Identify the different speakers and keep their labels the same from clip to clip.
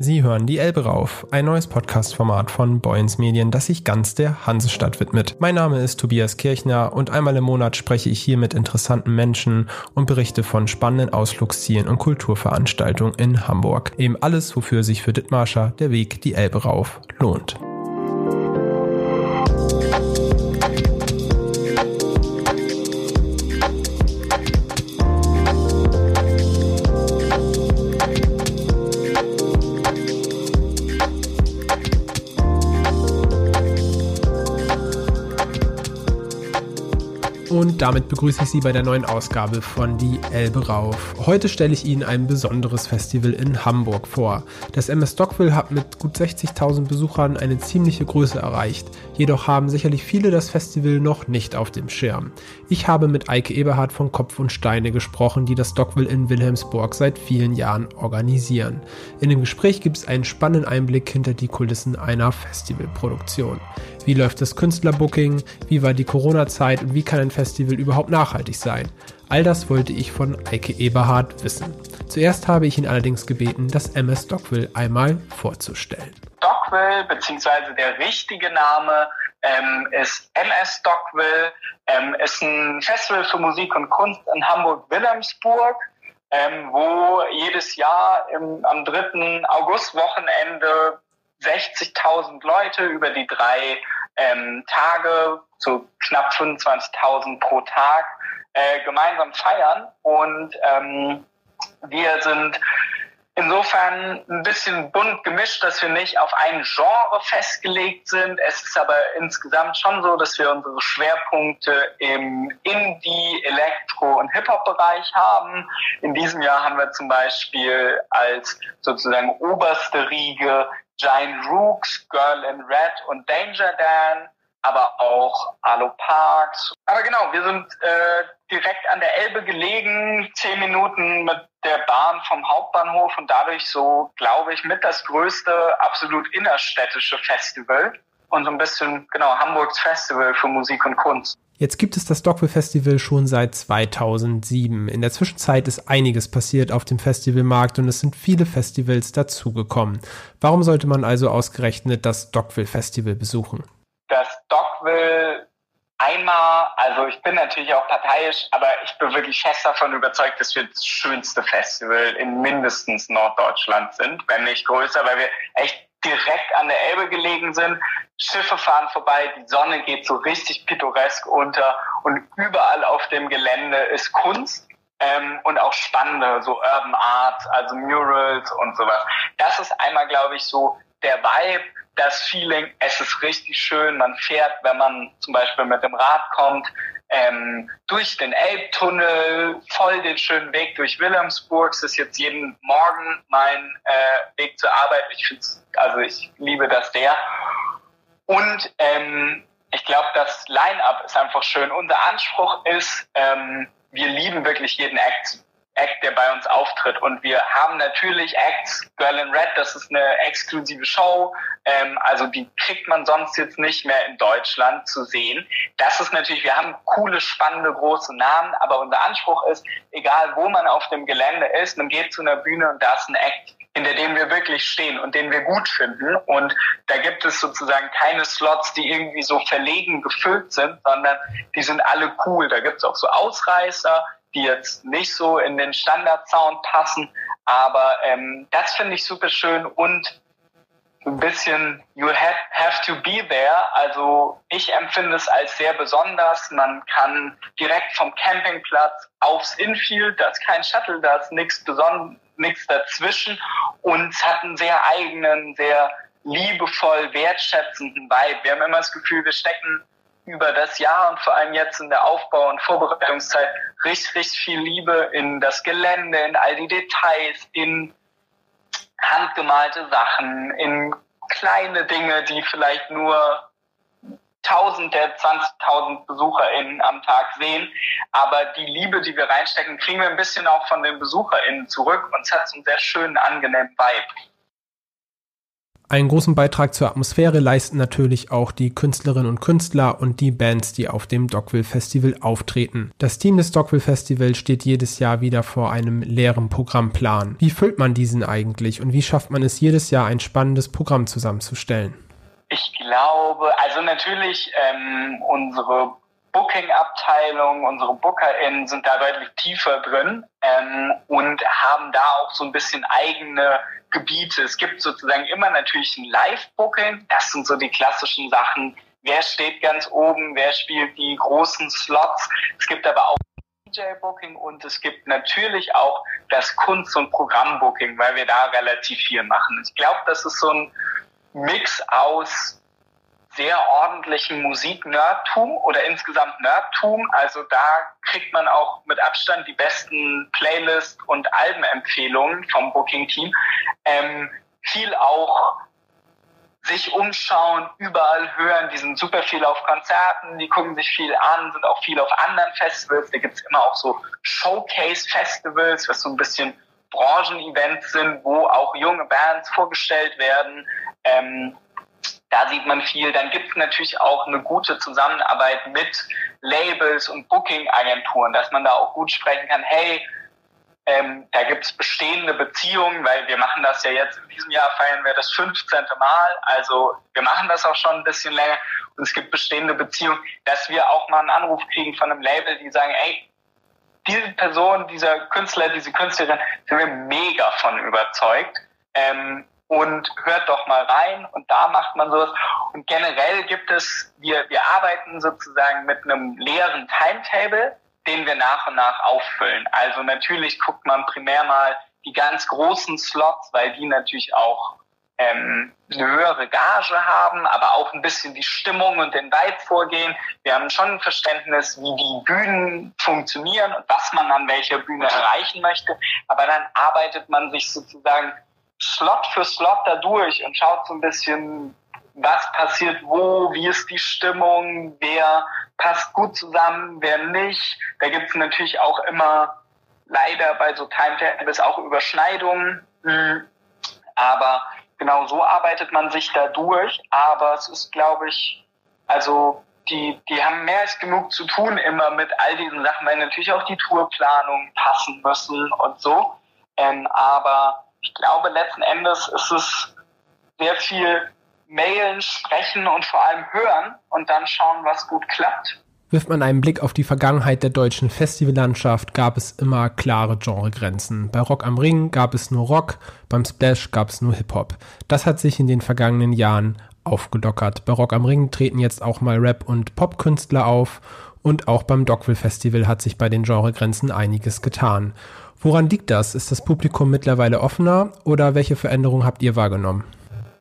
Speaker 1: Sie hören die Elbe rauf, ein neues Podcast-Format von Boyens Medien, das sich ganz der Hansestadt widmet. Mein Name ist Tobias Kirchner und einmal im Monat spreche ich hier mit interessanten Menschen und berichte von spannenden Ausflugszielen und Kulturveranstaltungen in Hamburg. Eben alles, wofür sich für Dittmarscher der Weg die Elbe rauf lohnt. Und damit begrüße ich Sie bei der neuen Ausgabe von Die Elbe rauf. Heute stelle ich Ihnen ein besonderes Festival in Hamburg vor. Das MS Stockville hat mit gut 60.000 Besuchern eine ziemliche Größe erreicht. Jedoch haben sicherlich viele das Festival noch nicht auf dem Schirm. Ich habe mit Eike Eberhardt von Kopf und Steine gesprochen, die das Stockville in Wilhelmsburg seit vielen Jahren organisieren. In dem Gespräch gibt es einen spannenden Einblick hinter die Kulissen einer Festivalproduktion. Wie läuft das Künstlerbooking? Wie war die Corona-Zeit und wie kann ein Festival überhaupt nachhaltig sein? All das wollte ich von Eike Eberhardt wissen. Zuerst habe ich ihn allerdings gebeten, das MS Stockville einmal vorzustellen.
Speaker 2: Stockville, beziehungsweise der richtige Name ähm, ist MS Stockville, ähm, ist ein Festival für Musik und Kunst in Hamburg-Wilhelmsburg. Ähm, wo jedes Jahr im, am 3. August-Wochenende 60.000 Leute über die drei ähm, Tage, so knapp 25.000 pro Tag, äh, gemeinsam feiern. Und ähm, wir sind insofern ein bisschen bunt gemischt, dass wir nicht auf ein Genre festgelegt sind. Es ist aber insgesamt schon so, dass wir unsere Schwerpunkte im Indie, Elektro- und Hip-Hop-Bereich haben. In diesem Jahr haben wir zum Beispiel als sozusagen oberste Riege Giant Rooks, Girl in Red und Danger Dan, aber auch Alo Parks. Aber genau, wir sind äh, direkt an der Elbe gelegen, zehn Minuten mit der Bahn vom Hauptbahnhof und dadurch so, glaube ich, mit das größte absolut innerstädtische Festival und so ein bisschen, genau, Hamburgs Festival für Musik und Kunst.
Speaker 1: Jetzt gibt es das Dockville Festival schon seit 2007. In der Zwischenzeit ist einiges passiert auf dem Festivalmarkt und es sind viele Festivals dazugekommen. Warum sollte man also ausgerechnet das Dockville Festival besuchen?
Speaker 2: Das Dockville einmal, also ich bin natürlich auch parteiisch, aber ich bin wirklich fest davon überzeugt, dass wir das schönste Festival in mindestens Norddeutschland sind, wenn nicht größer, weil wir echt direkt an der Elbe gelegen sind. Schiffe fahren vorbei, die Sonne geht so richtig pittoresk unter und überall auf dem Gelände ist Kunst ähm, und auch spannende, so Urban Art, also Murals und sowas. Das ist einmal, glaube ich, so der Vibe, das Feeling, es ist richtig schön, man fährt, wenn man zum Beispiel mit dem Rad kommt, ähm, durch den Elbtunnel, voll den schönen Weg durch Wilhelmsburg. Das ist jetzt jeden Morgen mein äh, Weg zur Arbeit. Ich finde also ich liebe das sehr. Und ähm, ich glaube, das Line-up ist einfach schön. Unser Anspruch ist, ähm, wir lieben wirklich jeden Act Act, der bei uns auftritt. Und wir haben natürlich Acts, Girl in Red, das ist eine exklusive Show, ähm, also die kriegt man sonst jetzt nicht mehr in Deutschland zu sehen. Das ist natürlich, wir haben coole, spannende, große Namen, aber unser Anspruch ist, egal wo man auf dem Gelände ist, man geht zu einer Bühne und da ist ein Act, hinter dem wir wirklich stehen und den wir gut finden. Und da gibt es sozusagen keine Slots, die irgendwie so verlegen gefüllt sind, sondern die sind alle cool. Da gibt es auch so Ausreißer, die jetzt nicht so in den Standard-Sound passen. Aber ähm, das finde ich super schön und ein bisschen you have, have to be there. Also ich empfinde es als sehr besonders. Man kann direkt vom Campingplatz aufs Infield, da ist kein Shuttle, da ist nichts besonders, nichts dazwischen und es hat einen sehr eigenen, sehr liebevoll wertschätzenden Vibe. Wir haben immer das Gefühl, wir stecken über das Jahr und vor allem jetzt in der Aufbau- und Vorbereitungszeit richtig, richtig viel Liebe in das Gelände, in all die Details, in handgemalte Sachen, in kleine Dinge, die vielleicht nur 1000 der 20.000 BesucherInnen am Tag sehen. Aber die Liebe, die wir reinstecken, kriegen wir ein bisschen auch von den BesucherInnen zurück und es hat so einen sehr schönen, angenehmen Vibe.
Speaker 1: Einen großen Beitrag zur Atmosphäre leisten natürlich auch die Künstlerinnen und Künstler und die Bands, die auf dem Dogville Festival auftreten. Das Team des Dogville Festival steht jedes Jahr wieder vor einem leeren Programmplan. Wie füllt man diesen eigentlich und wie schafft man es jedes Jahr ein spannendes Programm zusammenzustellen?
Speaker 2: Ich glaube, also natürlich ähm, unsere Booking-Abteilung, unsere BookerInnen sind da deutlich tiefer drin ähm, und haben da auch so ein bisschen eigene Gebiete. Es gibt sozusagen immer natürlich ein Live-Booking. Das sind so die klassischen Sachen. Wer steht ganz oben? Wer spielt die großen Slots? Es gibt aber auch DJ-Booking und es gibt natürlich auch das Kunst- und Programm-Booking, weil wir da relativ viel machen. Ich glaube, das ist so ein Mix aus sehr ordentlichen Musik-Nerdtum oder insgesamt Nerdtum. Also da kriegt man auch mit Abstand die besten Playlist- und Albenempfehlungen vom Booking-Team. Ähm, viel auch sich umschauen, überall hören. Die sind super viel auf Konzerten, die gucken sich viel an, sind auch viel auf anderen Festivals. Da gibt's immer auch so Showcase-Festivals, was so ein bisschen Branchen-Events sind, wo auch junge Bands vorgestellt werden. Ähm, da sieht man viel. Dann gibt es natürlich auch eine gute Zusammenarbeit mit Labels und Booking-Agenturen, dass man da auch gut sprechen kann, hey, ähm, da gibt es bestehende Beziehungen, weil wir machen das ja jetzt, in diesem Jahr feiern wir das 15. Mal, also wir machen das auch schon ein bisschen länger und es gibt bestehende Beziehungen, dass wir auch mal einen Anruf kriegen von einem Label, die sagen, ey, diese Person, dieser Künstler, diese Künstlerin, sind wir mega von überzeugt. Ähm, und hört doch mal rein und da macht man sowas. Und generell gibt es, wir, wir arbeiten sozusagen mit einem leeren Timetable, den wir nach und nach auffüllen. Also natürlich guckt man primär mal die ganz großen Slots, weil die natürlich auch ähm, eine höhere Gage haben, aber auch ein bisschen die Stimmung und den Vibe vorgehen. Wir haben schon ein Verständnis, wie die Bühnen funktionieren und was man an welcher Bühne erreichen möchte. Aber dann arbeitet man sich sozusagen Slot für Slot da durch und schaut so ein bisschen, was passiert wo, wie ist die Stimmung, wer passt gut zusammen, wer nicht. Da gibt es natürlich auch immer leider bei so Timetables auch Überschneidungen. Mhm. Aber genau so arbeitet man sich da durch. Aber es ist, glaube ich, also die, die haben mehr als genug zu tun immer mit all diesen Sachen, weil natürlich auch die Tourplanung passen müssen und so. Ähm, aber ich glaube, letzten Endes ist es sehr viel mailen, sprechen und vor allem hören und dann schauen, was gut klappt.
Speaker 1: Wirft man einen Blick auf die Vergangenheit der deutschen Festivallandschaft, gab es immer klare Genregrenzen. Bei Rock am Ring gab es nur Rock, beim Splash gab es nur Hip-Hop. Das hat sich in den vergangenen Jahren aufgelockert. Bei Rock am Ring treten jetzt auch mal Rap- und Popkünstler auf und auch beim Dogville Festival hat sich bei den Genregrenzen einiges getan. Woran liegt das? Ist das Publikum mittlerweile offener oder welche Veränderungen habt ihr wahrgenommen?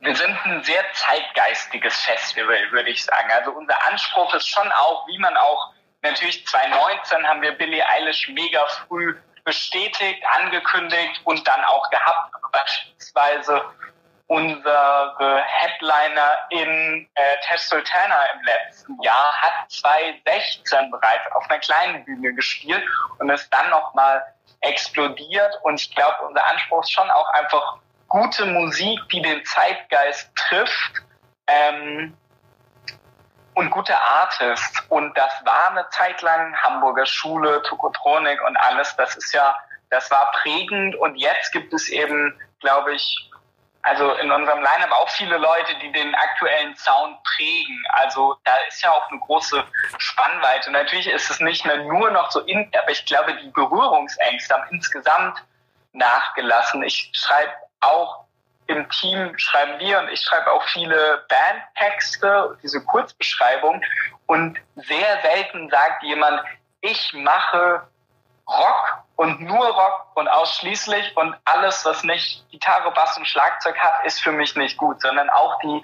Speaker 2: Wir sind ein sehr zeitgeistiges Festival, würde ich sagen. Also unser Anspruch ist schon auch, wie man auch natürlich 2019 haben wir Billie Eilish mega früh bestätigt, angekündigt und dann auch gehabt. Beispielsweise unsere Headliner in äh, Tess Sultana im letzten Jahr hat 2016 bereits auf einer kleinen Bühne gespielt und ist dann nochmal explodiert. Und ich glaube, unser Anspruch ist schon auch einfach gute Musik, die den Zeitgeist trifft. Ähm, und gute Artists. Und das war eine Zeit lang Hamburger Schule, Tokotronik und alles. Das ist ja, das war prägend. Und jetzt gibt es eben, glaube ich, also in unserem Line-Up auch viele Leute, die den aktuellen Sound prägen. Also da ist ja auch eine große Spannweite. Natürlich ist es nicht mehr nur noch so in, aber ich glaube, die Berührungsängste haben insgesamt nachgelassen. Ich schreibe auch im Team schreiben wir und ich schreibe auch viele Bandtexte, diese Kurzbeschreibung und sehr selten sagt jemand, ich mache Rock und nur Rock und ausschließlich und alles, was nicht Gitarre, Bass und Schlagzeug hat, ist für mich nicht gut, sondern auch die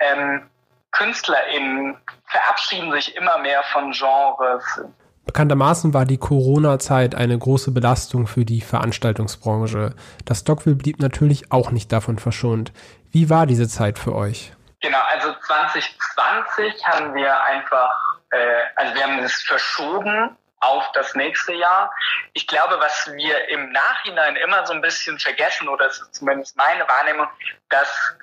Speaker 2: ähm, KünstlerInnen verabschieden sich immer mehr von Genres.
Speaker 1: Bekanntermaßen war die Corona-Zeit eine große Belastung für die Veranstaltungsbranche. Das Stockville blieb natürlich auch nicht davon verschont. Wie war diese Zeit für euch?
Speaker 2: Genau, also 2020 haben wir einfach, äh, also wir haben es verschoben auf das nächste Jahr. Ich glaube, was wir im Nachhinein immer so ein bisschen vergessen, oder es ist zumindest meine Wahrnehmung, dass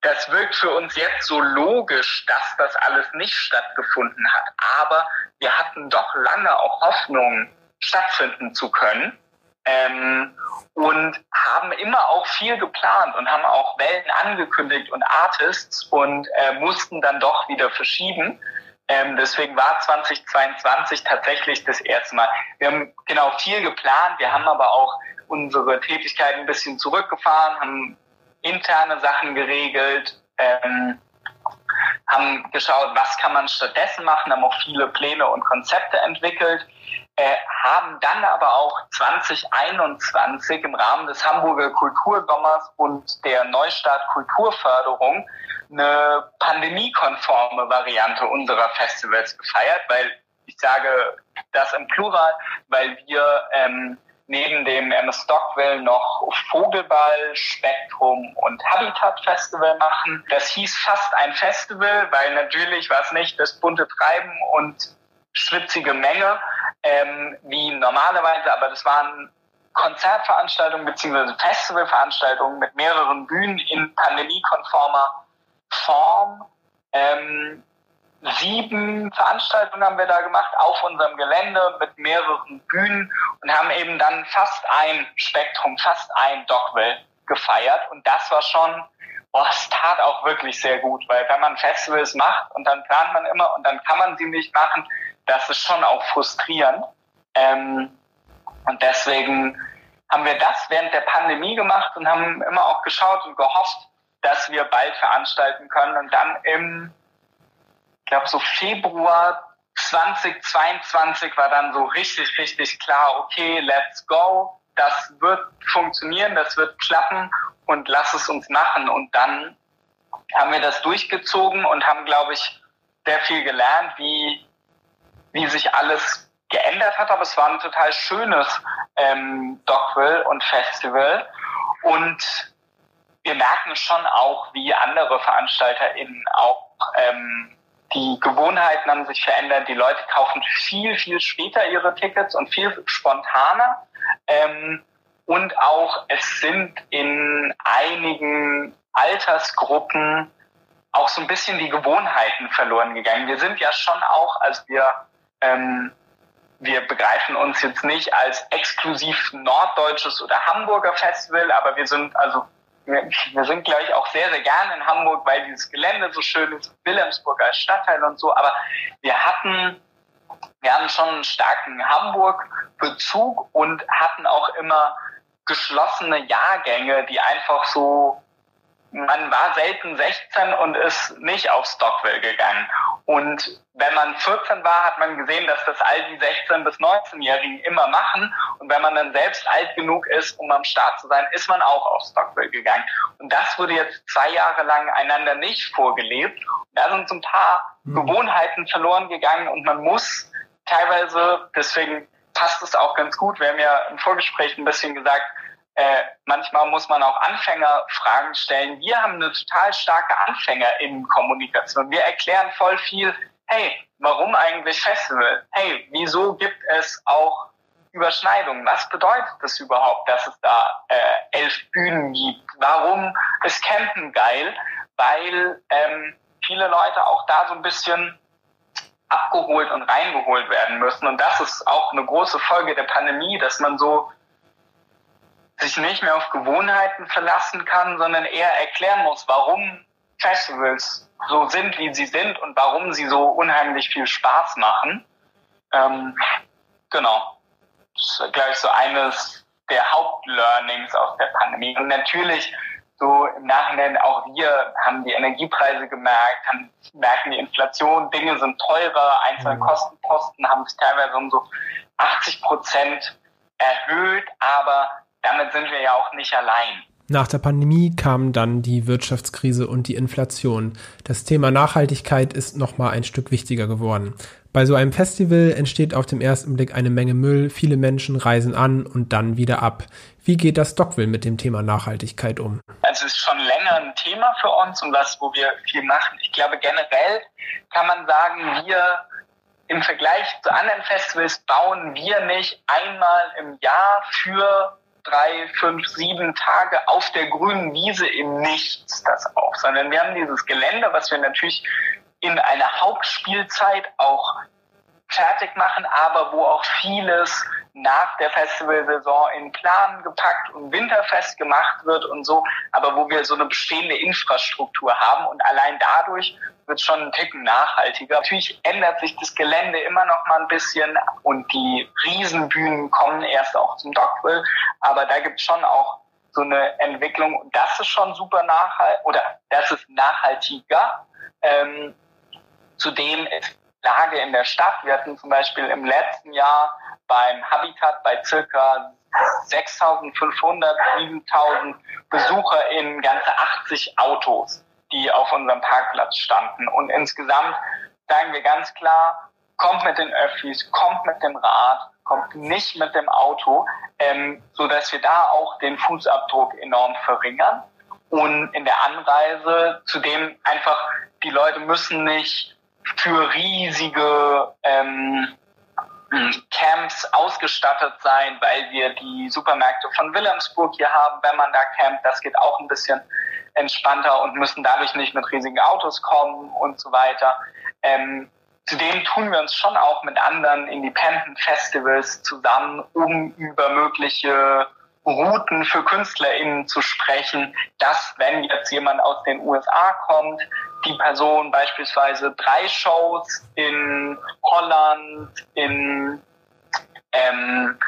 Speaker 2: das wirkt für uns jetzt so logisch, dass das alles nicht stattgefunden hat. Aber wir hatten doch lange auch Hoffnung, stattfinden zu können. Ähm, und haben immer auch viel geplant und haben auch Wellen angekündigt und Artists und äh, mussten dann doch wieder verschieben. Ähm, deswegen war 2022 tatsächlich das erste Mal. Wir haben genau viel geplant, wir haben aber auch unsere Tätigkeiten ein bisschen zurückgefahren, haben interne Sachen geregelt, ähm, haben geschaut, was kann man stattdessen machen, haben auch viele Pläne und Konzepte entwickelt, äh, haben dann aber auch 2021 im Rahmen des Hamburger Kultursommers und der Neustart Kulturförderung eine pandemiekonforme Variante unserer Festivals gefeiert, weil ich sage das im Plural, weil wir ähm, neben dem MS Stockwell noch Vogelball, Spektrum und Habitat Festival machen. Das hieß fast ein Festival, weil natürlich war es nicht das bunte Treiben und schwitzige Menge ähm, wie normalerweise, aber das waren Konzertveranstaltungen bzw. Festivalveranstaltungen mit mehreren Bühnen in pandemiekonformer Form. Ähm, sieben Veranstaltungen haben wir da gemacht auf unserem Gelände mit mehreren Bühnen und haben eben dann fast ein Spektrum, fast ein Dogville gefeiert. Und das war schon, boah, es tat auch wirklich sehr gut, weil wenn man Festivals macht und dann plant man immer und dann kann man sie nicht machen, das ist schon auch frustrierend. Ähm, und deswegen haben wir das während der Pandemie gemacht und haben immer auch geschaut und gehofft, dass wir bald veranstalten können. Und dann im ich glaube so Februar 2022 war dann so richtig, richtig klar, okay, let's go, das wird funktionieren, das wird klappen und lass es uns machen. Und dann haben wir das durchgezogen und haben, glaube ich, sehr viel gelernt, wie, wie sich alles geändert hat. Aber es war ein total schönes ähm, Dogville und Festival. Und wir merken schon auch, wie andere VeranstalterInnen auch ähm, die Gewohnheiten haben sich verändert. Die Leute kaufen viel, viel später ihre Tickets und viel spontaner. Ähm, und auch es sind in einigen Altersgruppen auch so ein bisschen die Gewohnheiten verloren gegangen. Wir sind ja schon auch, als wir ähm, wir begreifen uns jetzt nicht als exklusiv norddeutsches oder Hamburger Festival, aber wir sind also wir sind, glaube ich, auch sehr, sehr gerne in Hamburg, weil dieses Gelände so schön ist, Wilhelmsburg als Stadtteil und so. Aber wir hatten, wir hatten schon einen starken Hamburg-Bezug und hatten auch immer geschlossene Jahrgänge, die einfach so man war selten 16 und ist nicht auf Stockwell gegangen. Und wenn man 14 war, hat man gesehen, dass das all die 16- bis 19-Jährigen immer machen. Und wenn man dann selbst alt genug ist, um am Start zu sein, ist man auch auf Stockwell gegangen. Und das wurde jetzt zwei Jahre lang einander nicht vorgelebt. Und da sind so ein paar mhm. Gewohnheiten verloren gegangen und man muss teilweise, deswegen passt es auch ganz gut, wir haben ja im Vorgespräch ein bisschen gesagt, äh, manchmal muss man auch Anfängerfragen stellen. Wir haben eine total starke Anfängerinnenkommunikation. Wir erklären voll viel, hey, warum eigentlich Festival? Hey, wieso gibt es auch Überschneidungen? Was bedeutet das überhaupt, dass es da äh, elf Bühnen gibt? Warum ist Campen geil? Weil ähm, viele Leute auch da so ein bisschen abgeholt und reingeholt werden müssen. Und das ist auch eine große Folge der Pandemie, dass man so sich nicht mehr auf Gewohnheiten verlassen kann, sondern eher erklären muss, warum Festivals so sind, wie sie sind und warum sie so unheimlich viel Spaß machen. Ähm, genau. Das ist gleich so eines der Hauptlearnings aus der Pandemie. Und natürlich so im Nachhinein auch wir haben die Energiepreise gemerkt, haben, merken die Inflation, Dinge sind teurer, einzelne mhm. Kostenposten haben sich teilweise um so 80 Prozent erhöht, aber damit sind wir ja auch nicht allein.
Speaker 1: Nach der Pandemie kamen dann die Wirtschaftskrise und die Inflation. Das Thema Nachhaltigkeit ist nochmal ein Stück wichtiger geworden. Bei so einem Festival entsteht auf dem ersten Blick eine Menge Müll, viele Menschen reisen an und dann wieder ab. Wie geht das Stockville mit dem Thema Nachhaltigkeit um?
Speaker 2: Also es ist schon länger ein Thema für uns und was, wo wir viel machen. Ich glaube generell kann man sagen, wir im Vergleich zu anderen Festivals bauen wir nicht einmal im Jahr für drei, fünf, sieben Tage auf der grünen Wiese im Nichts das auf, sondern wir haben dieses Gelände, was wir natürlich in einer Hauptspielzeit auch fertig machen, aber wo auch vieles nach der Festivalsaison in Plan gepackt und winterfest gemacht wird und so, aber wo wir so eine bestehende Infrastruktur haben und allein dadurch wird schon ein Ticken nachhaltiger. Natürlich ändert sich das Gelände immer noch mal ein bisschen und die Riesenbühnen kommen erst auch zum Dockville, aber da gibt es schon auch so eine Entwicklung und das ist schon super nachhaltig oder das ist nachhaltiger. Ähm, zudem ist Lage in der Stadt. Wir hatten zum Beispiel im letzten Jahr beim Habitat bei circa 6.500, 7.000 Besucher in ganze 80 Autos, die auf unserem Parkplatz standen. Und insgesamt sagen wir ganz klar, kommt mit den Öffis, kommt mit dem Rad, kommt nicht mit dem Auto, ähm, so wir da auch den Fußabdruck enorm verringern. Und in der Anreise zudem einfach, die Leute müssen nicht für riesige ähm, Camps ausgestattet sein, weil wir die Supermärkte von Wilhelmsburg hier haben, wenn man da campt. Das geht auch ein bisschen entspannter und müssen dadurch nicht mit riesigen Autos kommen und so weiter. Ähm, zudem tun wir uns schon auch mit anderen Independent Festivals zusammen, um über mögliche Routen für KünstlerInnen zu sprechen, dass wenn jetzt jemand aus den USA kommt, die Person beispielsweise drei Shows in Holland, in ähm,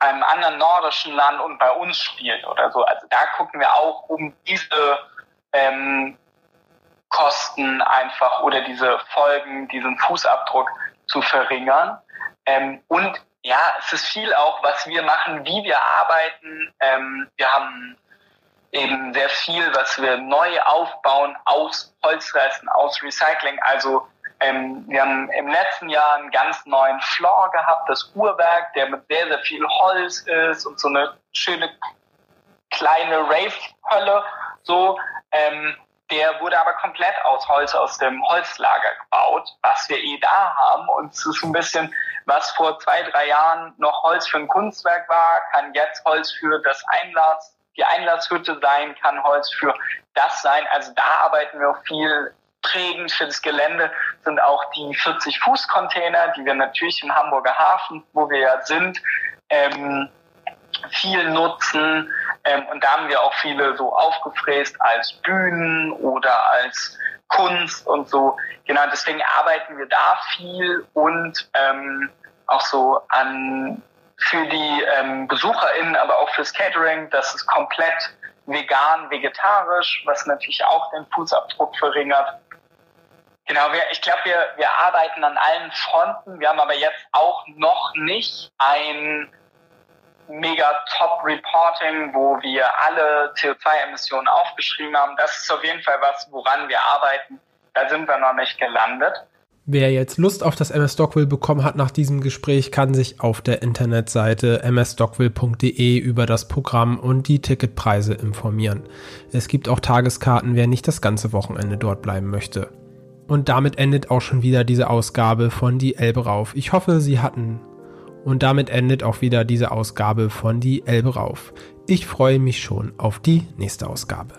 Speaker 2: einem anderen nordischen Land und bei uns spielt oder so. Also da gucken wir auch, um diese ähm, Kosten einfach oder diese Folgen, diesen Fußabdruck zu verringern. Ähm, und ja, es ist viel auch, was wir machen, wie wir arbeiten. Ähm, wir haben eben sehr viel, was wir neu aufbauen aus Holzresten, aus Recycling. Also ähm, wir haben im letzten Jahr einen ganz neuen Floor gehabt, das Uhrwerk, der mit sehr, sehr viel Holz ist und so eine schöne kleine Rave-Hölle. So, ähm, der wurde aber komplett aus Holz aus dem Holzlager gebaut, was wir eh da haben. Und es ist ein bisschen, was vor zwei, drei Jahren noch Holz für ein Kunstwerk war, kann jetzt Holz für das Einlass, die Einlasshütte sein, kann Holz für das sein. Also da arbeiten wir viel prägend für das Gelände sind auch die 40 Fuß Container, die wir natürlich im Hamburger Hafen, wo wir ja sind, ähm, viel nutzen. Ähm, und da haben wir auch viele so aufgefräst als Bühnen oder als Kunst und so. Genau, deswegen arbeiten wir da viel und ähm, auch so an für die ähm, BesucherInnen, aber auch fürs Catering, das ist komplett vegan, vegetarisch, was natürlich auch den Fußabdruck verringert. Genau, wir, ich glaube, wir, wir arbeiten an allen Fronten. Wir haben aber jetzt auch noch nicht ein mega Top Reporting, wo wir alle CO2-Emissionen aufgeschrieben haben. Das ist auf jeden Fall was, woran wir arbeiten. Da sind wir noch nicht gelandet.
Speaker 1: Wer jetzt Lust auf das MS Stockville bekommen hat nach diesem Gespräch, kann sich auf der Internetseite msstockville.de über das Programm und die Ticketpreise informieren. Es gibt auch Tageskarten, wer nicht das ganze Wochenende dort bleiben möchte. Und damit endet auch schon wieder diese Ausgabe von Die Elbe rauf. Ich hoffe, Sie hatten und damit endet auch wieder diese Ausgabe von Die Elbe rauf. Ich freue mich schon auf die nächste Ausgabe.